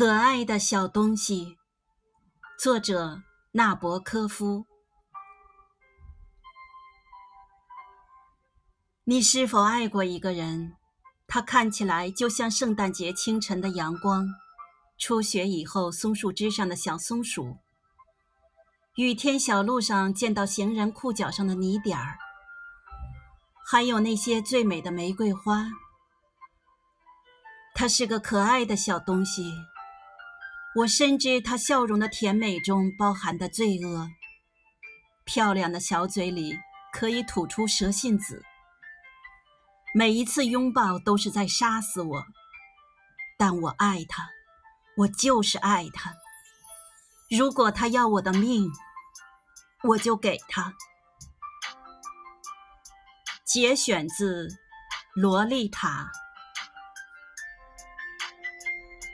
可爱的小东西，作者纳博科夫。你是否爱过一个人？他看起来就像圣诞节清晨的阳光，初雪以后松树枝上的小松鼠，雨天小路上见到行人裤脚上的泥点儿，还有那些最美的玫瑰花。他是个可爱的小东西。我深知她笑容的甜美中包含的罪恶。漂亮的小嘴里可以吐出蛇信子。每一次拥抱都是在杀死我，但我爱她，我就是爱她。如果她要我的命，我就给她。节选自《洛丽塔》。